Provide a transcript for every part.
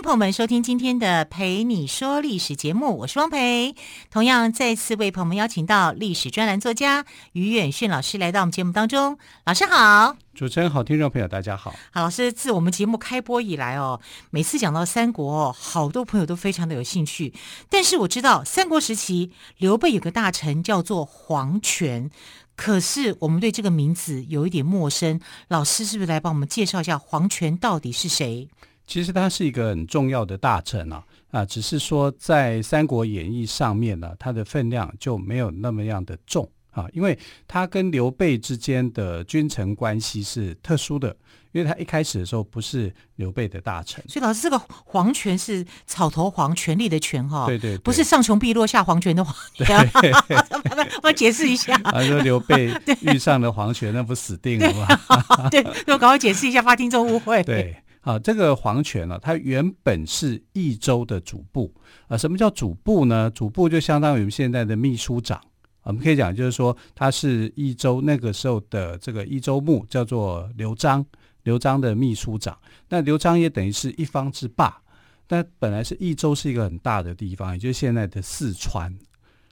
迎朋友们收听今天的《陪你说历史》节目，我是汪培。同样再次为朋友们邀请到历史专栏作家于远炫老师来到我们节目当中。老师好，主持人好，听众朋友大家好。好，老师，自我们节目开播以来哦，每次讲到三国哦，好多朋友都非常的有兴趣。但是我知道三国时期刘备有个大臣叫做黄权，可是我们对这个名字有一点陌生。老师是不是来帮我们介绍一下黄权到底是谁？其实他是一个很重要的大臣啊，啊，只是说在《三国演义》上面呢，他的分量就没有那么样的重啊，因为他跟刘备之间的君臣关系是特殊的，因为他一开始的时候不是刘备的大臣。所以老师，这个皇权是草头皇，权力的权哈，对，对对，不是上穷碧落下黄泉的黄。对，我解释一下。他说刘备遇上了黄权，那不死定了吗？对，我赶快解释一下，怕听众误会。对。啊，这个黄权呢，它原本是益州的主簿啊。什么叫主簿呢？主簿就相当于现在的秘书长。我们可以讲，就是说他是益州那个时候的这个益州牧，叫做刘璋，刘璋的秘书长。那刘璋也等于是一方之霸。但本来是益州是一个很大的地方，也就是现在的四川。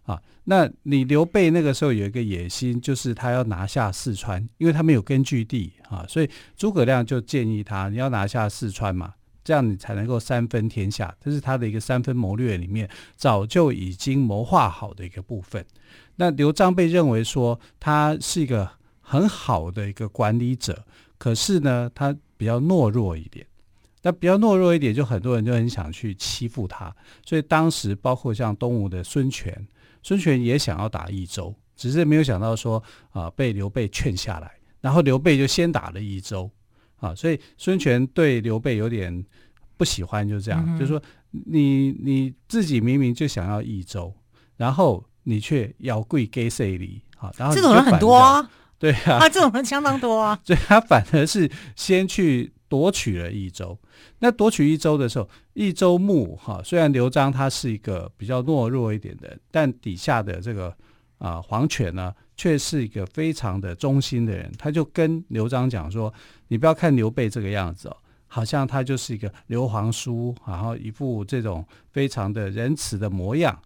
啊，那你刘备那个时候有一个野心，就是他要拿下四川，因为他没有根据地啊，所以诸葛亮就建议他，你要拿下四川嘛，这样你才能够三分天下。这是他的一个三分谋略里面早就已经谋划好的一个部分。那刘璋被认为说他是一个很好的一个管理者，可是呢，他比较懦弱一点。那比较懦弱一点，就很多人就很想去欺负他，所以当时包括像东吴的孙权。孙权也想要打益州，只是没有想到说啊、呃，被刘备劝下来，然后刘备就先打了益州啊，所以孙权对刘备有点不喜欢，就这样，嗯、就是说你你自己明明就想要益州，然后你却要跪给谁里啊？然后这种人很多啊，对啊，啊，这种人相当多啊，所以他反而是先去。夺取了益州，那夺取益州的时候，益州牧哈，虽然刘璋他是一个比较懦弱一点的，但底下的这个啊、黄权呢，却是一个非常的忠心的人。他就跟刘璋讲说：“你不要看刘备这个样子哦，好像他就是一个刘皇叔，然后一副这种非常的仁慈的模样。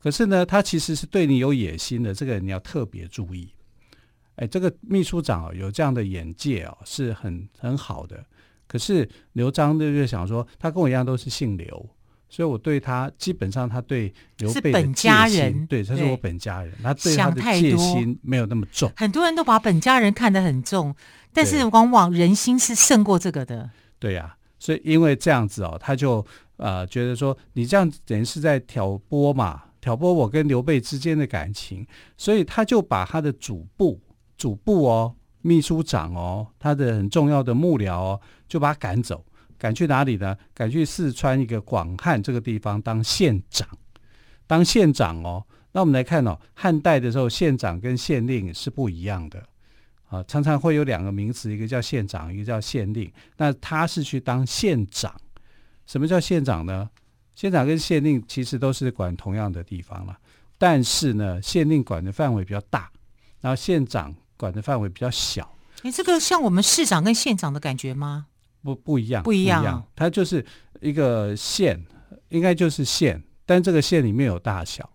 可是呢，他其实是对你有野心的，这个你要特别注意。哎，这个秘书长哦，有这样的眼界哦，是很很好的。”可是刘璋就想说，他跟我一样都是姓刘，所以我对他基本上他对刘备的戒心，本家人，对，他是我本家人，他对他的戒心没有那么重。很多人都把本家人看得很重，但是往往人心是胜过这个的。对呀、啊，所以因为这样子哦，他就呃觉得说，你这样等于是在挑拨嘛，挑拨我跟刘备之间的感情，所以他就把他的主簿，主簿哦。秘书长哦，他的很重要的幕僚哦，就把他赶走，赶去哪里呢？赶去四川一个广汉这个地方当县长，当县长哦。那我们来看哦，汉代的时候，县长跟县令是不一样的啊，常常会有两个名词，一个叫县长，一个叫县令。那他是去当县长。什么叫县长呢？县长跟县令其实都是管同样的地方了，但是呢，县令管的范围比较大，然后县长。管的范围比较小，你这个像我们市长跟县长的感觉吗？不，不一样，不一样，不一样。它就是一个县，应该就是县，但这个县里面有大小，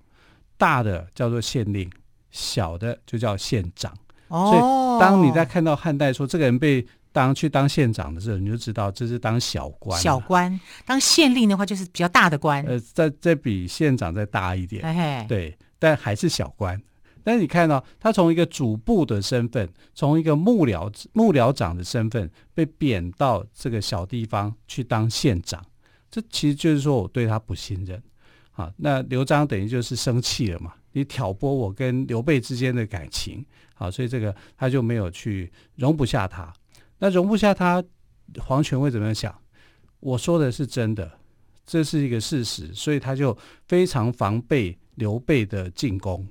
大的叫做县令，小的就叫县长。哦，所以当你在看到汉代说这个人被当去当县长的时候，你就知道这是当小官。小官当县令的话，就是比较大的官。呃，再再比县长再大一点，嘿嘿对，但还是小官。但是你看到、他从一个主簿的身份，从一个幕僚幕僚长的身份被贬到这个小地方去当县长，这其实就是说我对他不信任。好，那刘璋等于就是生气了嘛，你挑拨我跟刘备之间的感情，好，所以这个他就没有去容不下他。那容不下他，黄权会怎么样想？我说的是真的，这是一个事实，所以他就非常防备刘备的进攻。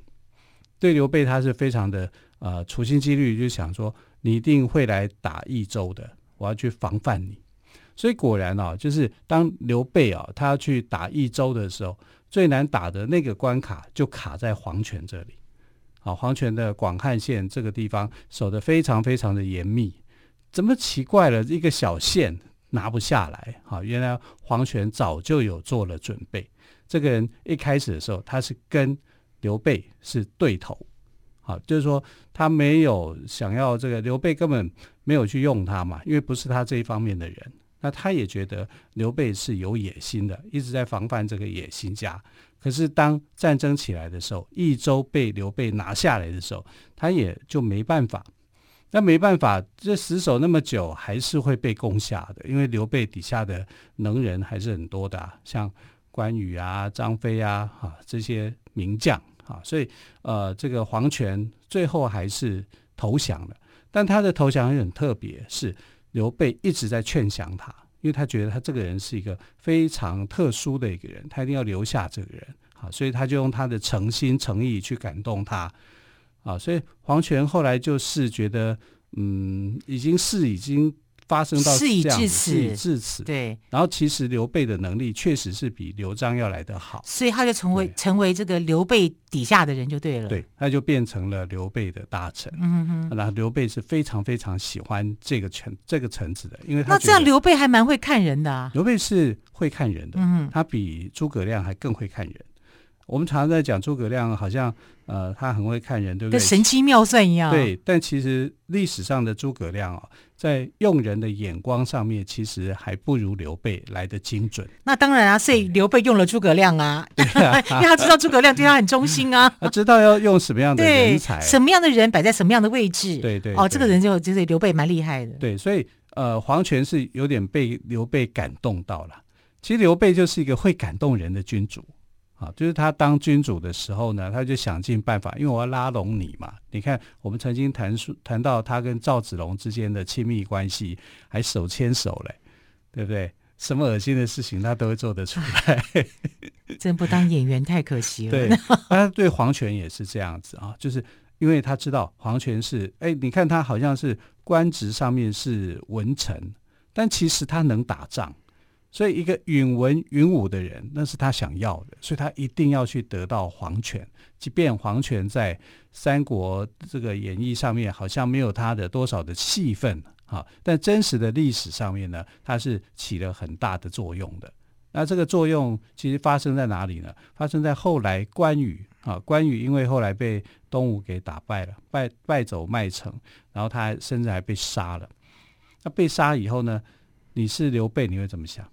对刘备他是非常的呃处心积虑，就想说你一定会来打益州的，我要去防范你。所以果然啊，就是当刘备啊他要去打益州的时候，最难打的那个关卡就卡在黄泉这里。啊，黄泉的广汉县这个地方守得非常非常的严密，怎么奇怪了？一个小县拿不下来。好，原来黄泉早就有做了准备。这个人一开始的时候，他是跟刘备是对头。好，就是说他没有想要这个，刘备根本没有去用他嘛，因为不是他这一方面的人。那他也觉得刘备是有野心的，一直在防范这个野心家。可是当战争起来的时候，益州被刘备拿下来的时候，他也就没办法。那没办法，这死守那么久，还是会被攻下的。因为刘备底下的能人还是很多的，像关羽啊、张飞啊，啊这些名将啊，所以呃，这个黄权最后还是投降了。但他的投降也很特别，是刘备一直在劝降他。因为他觉得他这个人是一个非常特殊的一个人，他一定要留下这个人，好，所以他就用他的诚心诚意去感动他，啊，所以黄权后来就是觉得，嗯，已经是已经。发生到事已至此，事已至此。对，然后其实刘备的能力确实是比刘璋要来得好，所以他就成为成为这个刘备底下的人就对了。对，他就变成了刘备的大臣。嗯哼，然后刘备是非常非常喜欢这个臣这个臣子的，因为他那这样刘备还蛮会看人的啊。刘备是会看人的，嗯，他比诸葛亮还更会看人。我们常常在讲诸葛亮，好像呃他很会看人，对不对？跟神机妙算一样。对，但其实历史上的诸葛亮哦，在用人的眼光上面，其实还不如刘备来的精准。那当然啊，所以刘备用了诸葛亮啊，啊 因为他知道诸葛亮对他很忠心啊，他 知道要用什么样的人才，什么样的人摆在什么样的位置。对对，对，哦，这个人就就是刘备蛮厉害的。对，所以呃，黄权是有点被刘备感动到了。其实刘备就是一个会感动人的君主。啊，就是他当君主的时候呢，他就想尽办法，因为我要拉拢你嘛。你看，我们曾经谈述谈到他跟赵子龙之间的亲密关系，还手牵手嘞，对不对？什么恶心的事情他都会做得出来。真不当演员太可惜了。对，他对黄权也是这样子啊，就是因为他知道黄权是，哎，你看他好像是官职上面是文臣，但其实他能打仗。所以，一个允文允武的人，那是他想要的，所以他一定要去得到皇权。即便皇权在三国这个演义上面好像没有他的多少的戏份啊，但真实的历史上面呢，他是起了很大的作用的。那这个作用其实发生在哪里呢？发生在后来关羽啊，关羽因为后来被东吴给打败了，败败走麦城，然后他甚至还被杀了。那被杀以后呢，你是刘备，你会怎么想？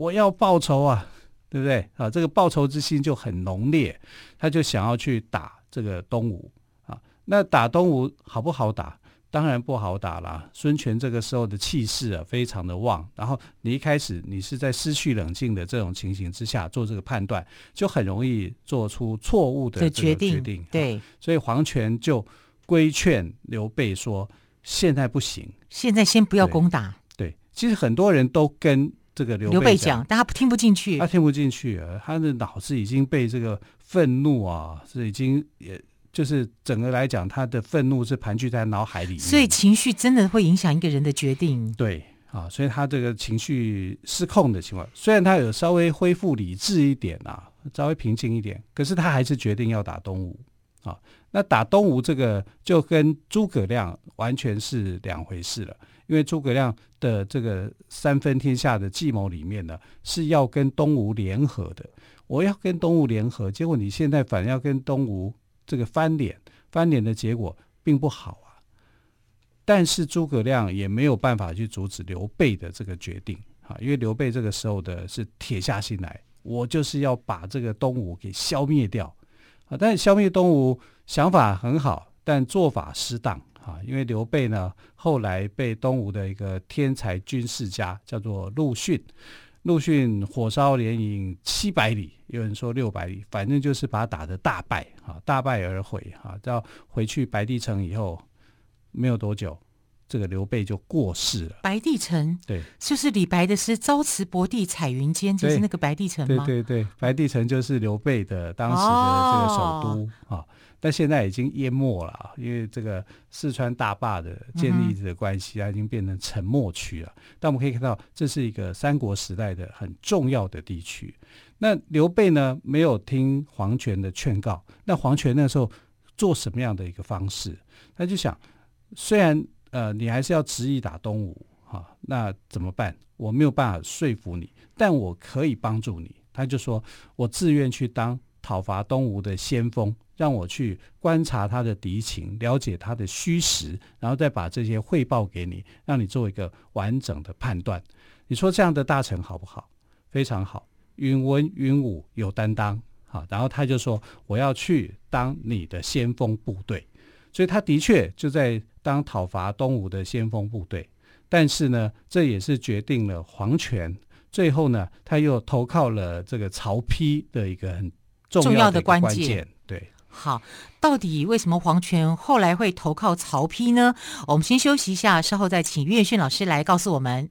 我要报仇啊，对不对啊？这个报仇之心就很浓烈，他就想要去打这个东吴啊。那打东吴好不好打？当然不好打啦。孙权这个时候的气势啊，非常的旺。然后你一开始你是在失去冷静的这种情形之下做这个判断，就很容易做出错误的这个决定。决定对，所以黄权就规劝刘备说：“现在不行，现在先不要攻打。对”对，其实很多人都跟。这个刘备讲，但他听不进去，他听不进去啊！他的脑子已经被这个愤怒啊，是已经也就是整个来讲，他的愤怒是盘踞在脑海里面。所以情绪真的会影响一个人的决定。对啊，所以他这个情绪失控的情况，虽然他有稍微恢复理智一点啊，稍微平静一点，可是他还是决定要打东吴啊。那打东吴这个就跟诸葛亮完全是两回事了。因为诸葛亮的这个三分天下的计谋里面呢，是要跟东吴联合的。我要跟东吴联合，结果你现在反而要跟东吴这个翻脸，翻脸的结果并不好啊。但是诸葛亮也没有办法去阻止刘备的这个决定啊，因为刘备这个时候的是铁下心来，我就是要把这个东吴给消灭掉啊。但是消灭东吴想法很好，但做法失当。啊，因为刘备呢，后来被东吴的一个天才军事家叫做陆逊，陆逊火烧连营七百里，有人说六百里，反正就是把他打得大败，啊，大败而回，啊，到回去白帝城以后，没有多久这个刘备就过世了。白帝城，对，就是李白的诗“朝辞薄地彩云间”，就是那个白帝城吗？对对对，白帝城就是刘备的当时的这个首都啊。哦但现在已经淹没了，因为这个四川大坝的建立的关系，它已经变成沉没区了。但我们可以看到，这是一个三国时代的很重要的地区。那刘备呢，没有听黄权的劝告。那黄权那时候做什么样的一个方式？他就想，虽然呃你还是要执意打东吴，哈，那怎么办？我没有办法说服你，但我可以帮助你。他就说我自愿去当讨伐东吴的先锋。让我去观察他的敌情，了解他的虚实，然后再把这些汇报给你，让你做一个完整的判断。你说这样的大臣好不好？非常好，云文云武，有担当。好，然后他就说我要去当你的先锋部队，所以他的确就在当讨伐东吴的先锋部队。但是呢，这也是决定了黄权最后呢，他又投靠了这个曹丕的一个很重要的关键。对。好，到底为什么黄权后来会投靠曹丕呢？我们先休息一下，稍后再请岳迅老师来告诉我们。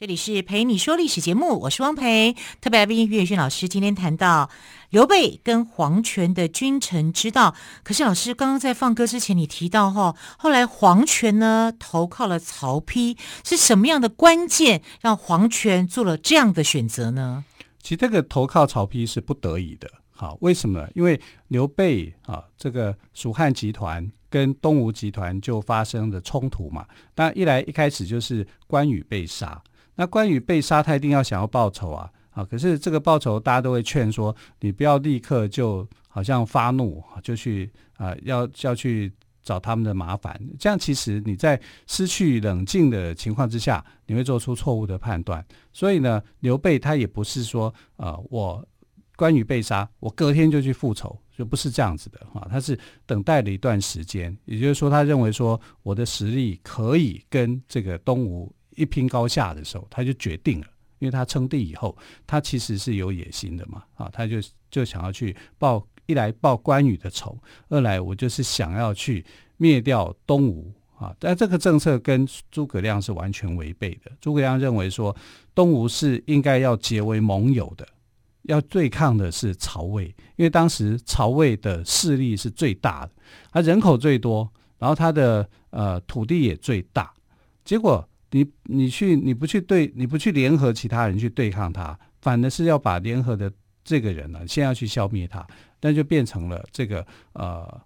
这里是陪你说历史节目，我是汪培。特别来宾岳俊老师今天谈到刘备跟黄权的君臣之道。可是老师刚刚在放歌之前，你提到哈，后来黄权呢投靠了曹丕，是什么样的关键让黄权做了这样的选择呢？其实这个投靠曹丕是不得已的。好，为什么？因为刘备啊，这个蜀汉集团跟东吴集团就发生了冲突嘛。当然，一来一开始就是关羽被杀。那关羽被杀，他一定要想要报仇啊！啊，可是这个报仇，大家都会劝说你不要立刻就好像发怒，就去啊，要要去找他们的麻烦。这样其实你在失去冷静的情况之下，你会做出错误的判断。所以呢，刘备他也不是说啊，我关羽被杀，我隔天就去复仇，就不是这样子的啊。他是等待了一段时间，也就是说，他认为说我的实力可以跟这个东吴。一拼高下的时候，他就决定了，因为他称帝以后，他其实是有野心的嘛，啊，他就就想要去报，一来报关羽的仇，二来我就是想要去灭掉东吴啊，但这个政策跟诸葛亮是完全违背的。诸葛亮认为说，东吴是应该要结为盟友的，要对抗的是曹魏，因为当时曹魏的势力是最大的，他人口最多，然后他的呃土地也最大，结果。你你去你不去对你不去联合其他人去对抗他，反而是要把联合的这个人呢，先要去消灭他，那就变成了这个呃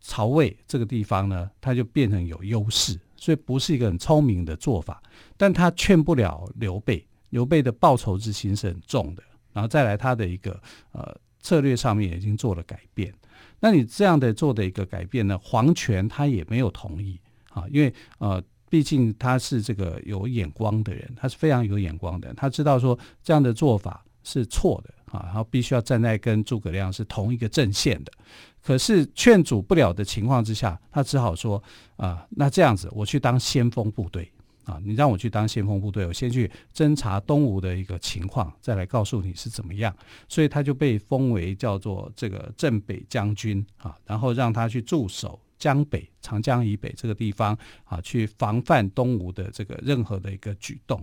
曹魏这个地方呢，他就变成有优势，所以不是一个很聪明的做法。但他劝不了刘备，刘备的报仇之心是很重的，然后再来他的一个呃策略上面已经做了改变。那你这样的做的一个改变呢，黄权他也没有同意啊，因为呃。毕竟他是这个有眼光的人，他是非常有眼光的。他知道说这样的做法是错的啊，然后必须要站在跟诸葛亮是同一个阵线的。可是劝阻不了的情况之下，他只好说啊，那这样子我去当先锋部队啊，你让我去当先锋部队，我先去侦查东吴的一个情况，再来告诉你是怎么样。所以他就被封为叫做这个镇北将军啊，然后让他去驻守。江北、长江以北这个地方啊，去防范东吴的这个任何的一个举动。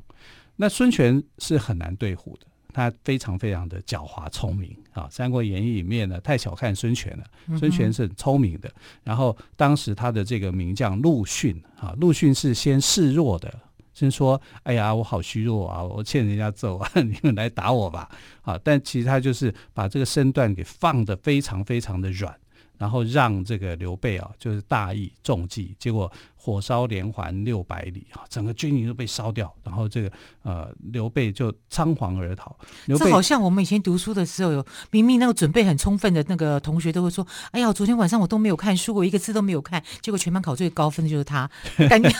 那孙权是很难对付的，他非常非常的狡猾聪明啊。《三国演义》里面呢，太小看孙权了。孙权是很聪明的。然后当时他的这个名将陆逊啊，陆逊是先示弱的，先说：“哎呀，我好虚弱啊，我欠人家揍啊，你们来打我吧。”啊，但其实他就是把这个身段给放得非常非常的软。然后让这个刘备啊，就是大意中计，结果火烧连环六百里啊，整个军营都被烧掉，然后这个呃刘备就仓皇而逃。刘备这好像我们以前读书的时候，有明明那个准备很充分的那个同学都会说：“哎呀，昨天晚上我都没有看书，我一个字都没有看，结果全班考最高分的就是他。”感觉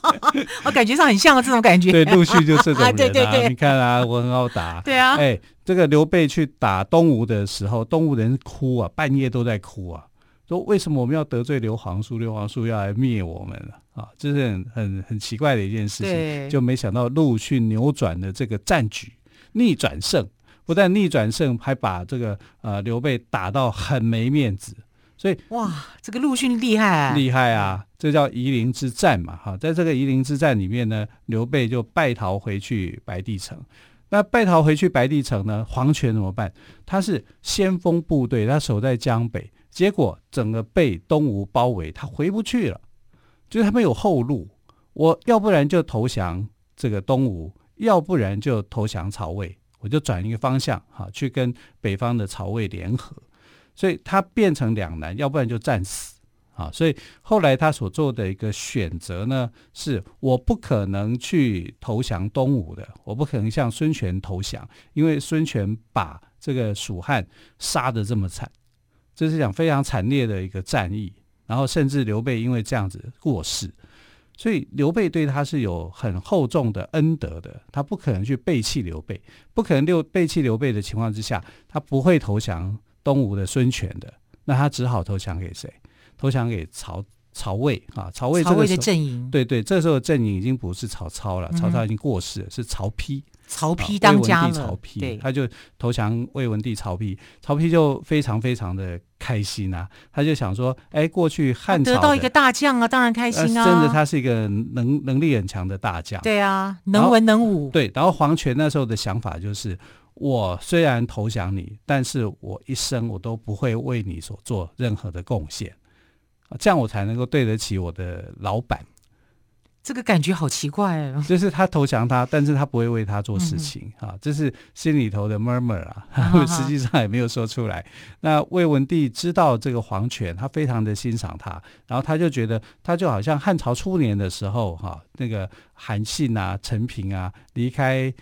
我 感觉上很像这种感觉。对，陆续就这种人啊，对对对，你看啊，我很好打。对啊，哎。这个刘备去打东吴的时候，东吴人哭啊，半夜都在哭啊，说为什么我们要得罪刘皇叔？刘皇叔要来灭我们了啊！这是很很很奇怪的一件事情。就没想到陆逊扭转了这个战局，逆转胜，不但逆转胜，还把这个呃刘备打到很没面子。所以哇，这个陆逊厉害啊，厉害啊！这叫夷陵之战嘛，哈，在这个夷陵之战里面呢，刘备就败逃回去白帝城。那败逃回去白帝城呢？黄权怎么办？他是先锋部队，他守在江北，结果整个被东吴包围，他回不去了，就是他没有后路。我要不然就投降这个东吴，要不然就投降曹魏，我就转一个方向，哈，去跟北方的曹魏联合，所以他变成两难，要不然就战死。啊，所以后来他所做的一个选择呢，是我不可能去投降东吴的，我不可能向孙权投降，因为孙权把这个蜀汉杀得这么惨，这是讲非常惨烈的一个战役，然后甚至刘备因为这样子过世，所以刘备对他是有很厚重的恩德的，他不可能去背弃刘备，不可能六背弃刘备的情况之下，他不会投降东吴的孙权的，那他只好投降给谁？投降给曹曹魏啊，曹魏这个时候的阵营，对对，这时候阵营已经不是曹操了，曹操已经过世是曹丕。曹丕当家了，曹丕，他就投降魏文帝曹丕，曹丕就非常非常的开心啊，他就想说，哎，过去汉朝得到一个大将啊，当然开心啊，真的他是一个能能力很强的大将，对啊，能文能武，对，然后黄权那时候的想法就是，我虽然投降你，但是我一生我都不会为你所做任何的贡献。这样我才能够对得起我的老板。这个感觉好奇怪哦。就是他投降他，但是他不会为他做事情啊，这是心里头的 murmur 啊，实际上也没有说出来。那魏文帝知道这个黄权，他非常的欣赏他，然后他就觉得他就好像汉朝初年的时候哈，那个韩信啊、陈平啊离开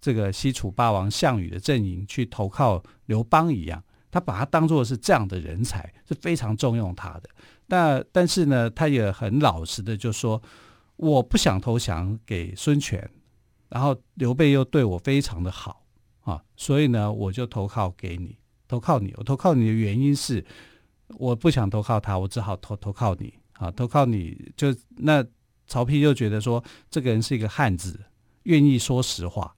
这个西楚霸王项羽的阵营去投靠刘邦一样，他把他当做是这样的人才，是非常重用他的。那但是呢，他也很老实的就说，我不想投降给孙权，然后刘备又对我非常的好啊，所以呢，我就投靠给你，投靠你。我投靠你的原因是，我不想投靠他，我只好投投靠你啊，投靠你就那曹丕就觉得说，这个人是一个汉子，愿意说实话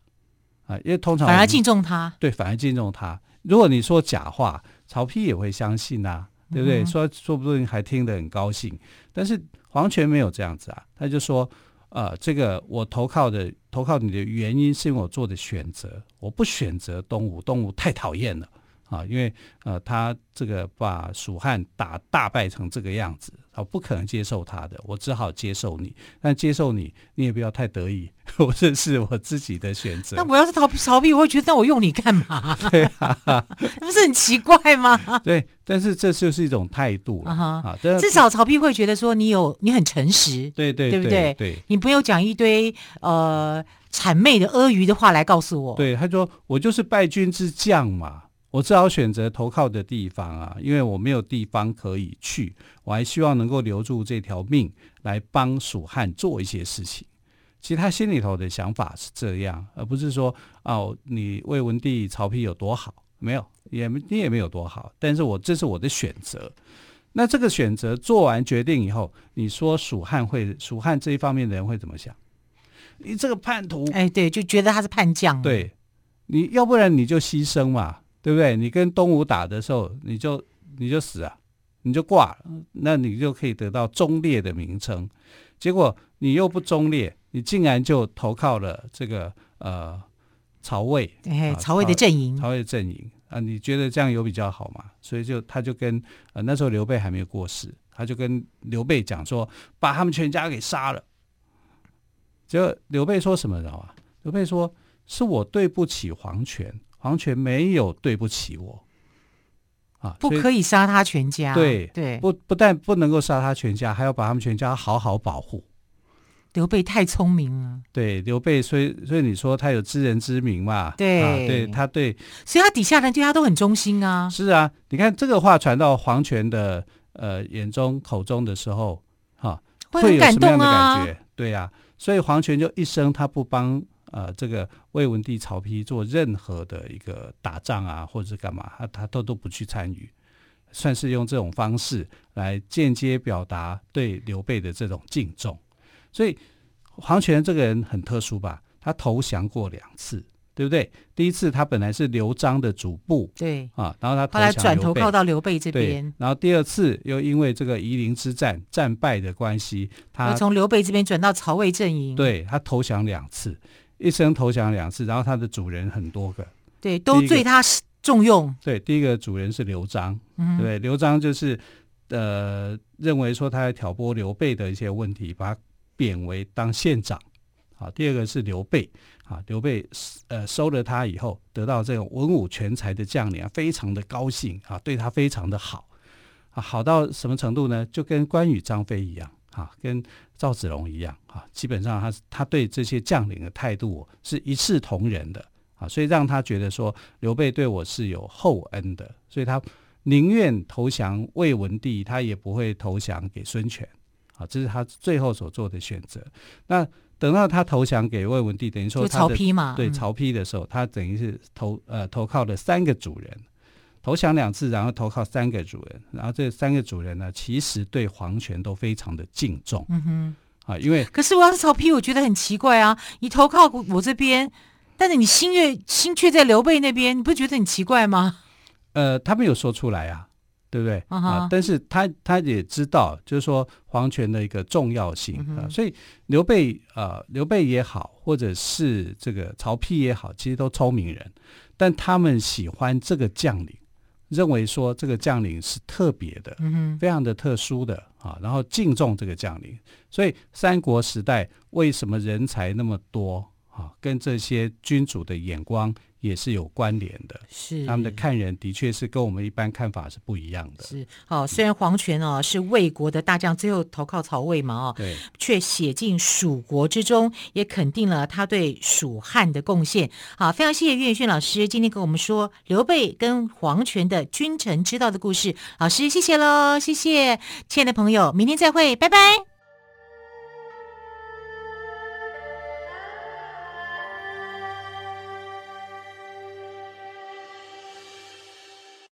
啊，因为通常反而敬重他，对，反而敬重他。如果你说假话，曹丕也会相信呐、啊。对不对？说说不定还听得很高兴，但是黄权没有这样子啊，他就说，呃，这个我投靠的投靠你的原因是因为我做的选择，我不选择东吴，东吴太讨厌了啊，因为呃他这个把蜀汉打大败成这个样子。我不可能接受他的，我只好接受你。但接受你，你也不要太得意，我这是我自己的选择。那我要是逃避逃避，我会觉得那我用你干嘛？对啊，不是很奇怪吗？对，但是这就是一种态度了啊。Uh huh. 至少曹丕会觉得说你有你很诚实，对对对不对？对，你不用讲一堆呃谄媚的阿谀的话来告诉我。对，他说我就是败军之将嘛。我只好选择投靠的地方啊，因为我没有地方可以去，我还希望能够留住这条命来帮蜀汉做一些事情。其实他心里头的想法是这样，而不是说哦，你魏文帝曹丕有多好，没有，也你也没有多好。但是我这是我的选择。那这个选择做完决定以后，你说蜀汉会蜀汉这一方面的人会怎么想？你这个叛徒，哎，对，就觉得他是叛将。对，你要不然你就牺牲嘛。对不对？你跟东吴打的时候，你就你就死啊，你就挂了，那你就可以得到忠烈的名称。结果你又不忠烈，你竟然就投靠了这个呃曹魏，对，曹魏的阵营，曹魏的阵营啊，你觉得这样有比较好吗？所以就他就跟呃那时候刘备还没有过世，他就跟刘备讲说，把他们全家给杀了。结果刘备说什么知道吗？刘备说：“是我对不起皇权，黄权没有对不起我。”啊，不可以杀他全家。对对，不不但不能够杀他全家，还要把他们全家好好保护。刘备太聪明了。对，刘备，所以所以你说他有知人之明嘛？对，啊、对他对，所以他底下人对他都很忠心啊。是啊，你看这个话传到黄权的呃眼中口中的时候，哈、啊，会有什么样的感觉？啊、对呀、啊，所以黄权就一生他不帮呃这个魏文帝曹丕做任何的一个打仗啊，或者是干嘛，他他都都不去参与，算是用这种方式来间接表达对刘备的这种敬重。所以黄权这个人很特殊吧？他投降过两次，对不对？第一次他本来是刘璋的主簿，对啊，然后他后来转投靠到刘备这边，然后第二次又因为这个夷陵之战战败的关系，他从刘备这边转到曹魏阵营，对他投降两次，一生投降两次，然后他的主人很多个，对，都对他重用。对，第一个主人是刘璋，嗯、对，刘璋就是呃认为说他在挑拨刘备的一些问题，把他。贬为当县长，好，第二个是刘备，啊，刘备呃收了他以后，得到这种文武全才的将领啊，非常的高兴啊，对他非常的好，啊，好到什么程度呢？就跟关羽、张飞一样，啊，跟赵子龙一样，啊，基本上他他对这些将领的态度是一视同仁的，啊，所以让他觉得说刘备对我是有厚恩的，所以他宁愿投降魏文帝，他也不会投降给孙权。啊，这是他最后所做的选择。那等到他投降给魏文帝，等于说他曹丕嘛，对曹丕的时候，他等于是投呃投靠了三个主人，投降两次，然后投靠三个主人，然后这三个主人呢，其实对皇权都非常的敬重。嗯哼，啊，因为可是我要是曹丕，我觉得很奇怪啊，你投靠我这边，但是你心愿心却在刘备那边，你不觉得很奇怪吗？呃，他没有说出来啊。对不对？Uh. 啊，但是他他也知道，就是说皇权的一个重要性啊，uh. 所以刘备啊，刘备也好，或者是这个曹丕也好，其实都聪明人，但他们喜欢这个将领，认为说这个将领是特别的，嗯、uh. 非常的特殊的啊，然后敬重这个将领，所以三国时代为什么人才那么多啊？跟这些君主的眼光。也是有关联的，是他们的看人的确是跟我们一般看法是不一样的。是哦，虽然黄权哦是魏国的大将，最后投靠曹魏嘛哦，对，却写进蜀国之中，也肯定了他对蜀汉的贡献。好，非常谢谢岳宇轩老师今天跟我们说刘备跟黄权的君臣之道的故事。老师，谢谢喽，谢谢，亲爱的朋友，明天再会，拜拜。